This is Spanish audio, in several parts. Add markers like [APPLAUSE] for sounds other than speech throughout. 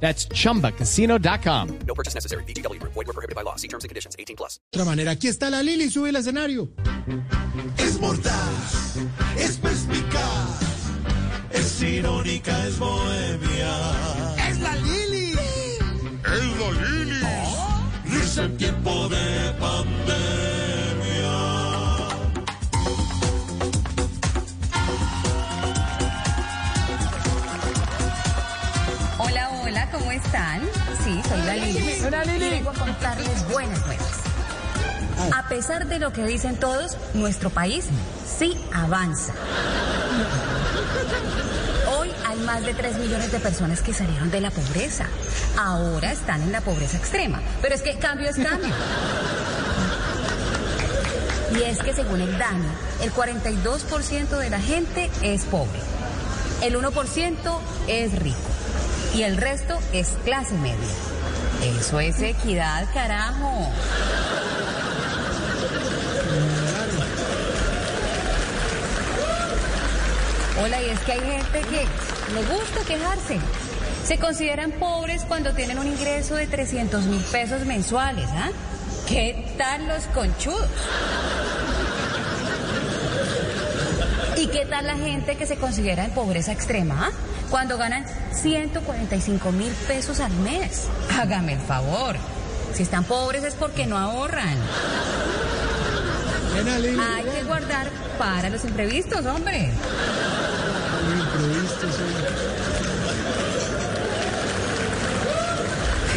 That's chumbacasino.com. No purchase necessary. BGW. Void were prohibited by law. See terms and conditions. 18 plus. otra manera. Aquí está la Lili, sube el escenario. Es mordaz, es perspicaz, es irónica, es bohemia. ¡Es la Lili! Es la Lili. Risa en tiempo de Lili. Hola, Lili. Vengo a contarles buenas nuevas. A pesar de lo que dicen todos, nuestro país sí avanza. Hoy hay más de 3 millones de personas que salieron de la pobreza. Ahora están en la pobreza extrema. Pero es que cambio es cambio. Y es que según el DANI, el 42% de la gente es pobre. El 1% es rico. Y el resto es clase media. Eso es equidad, carajo. Hola, y es que hay gente que le gusta quejarse. Se consideran pobres cuando tienen un ingreso de 300 mil pesos mensuales, ¿ah? ¿Qué tal los conchudos? ¿Y qué tal la gente que se considera en pobreza extrema? ah? Cuando ganan 145 mil pesos al mes. Hágame el favor. Si están pobres es porque no ahorran. Hay que guardar para los imprevistos, hombre. Imprevisto, sí.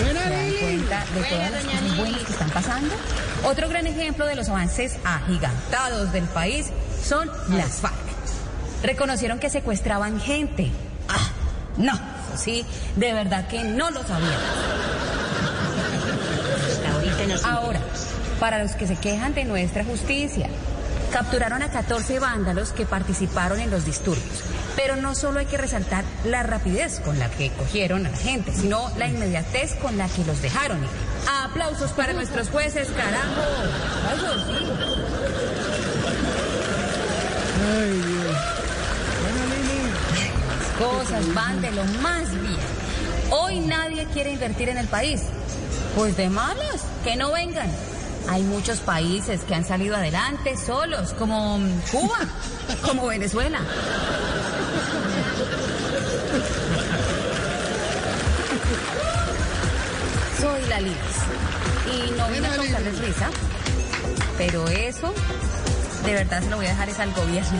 Buena ¿Se dan Lili. cuenta de todas las cosas buenas que están pasando? Otro gran ejemplo de los avances agigantados del país son las FARC. Reconocieron que secuestraban gente. No, sí, de verdad que no lo sabían. Ahora, para los que se quejan de nuestra justicia, capturaron a 14 vándalos que participaron en los disturbios. Pero no solo hay que resaltar la rapidez con la que cogieron a la gente, sino la inmediatez con la que los dejaron. ir. Aplausos para nuestros jueces, carajo. Aplausos. Ay, Cosas van de lo más bien. Hoy nadie quiere invertir en el país. Pues de malas, que no vengan. Hay muchos países que han salido adelante solos, como Cuba, [LAUGHS] como Venezuela. Soy la Liz y no vine a causarles risa, pero eso de verdad se lo voy a dejar es al gobierno.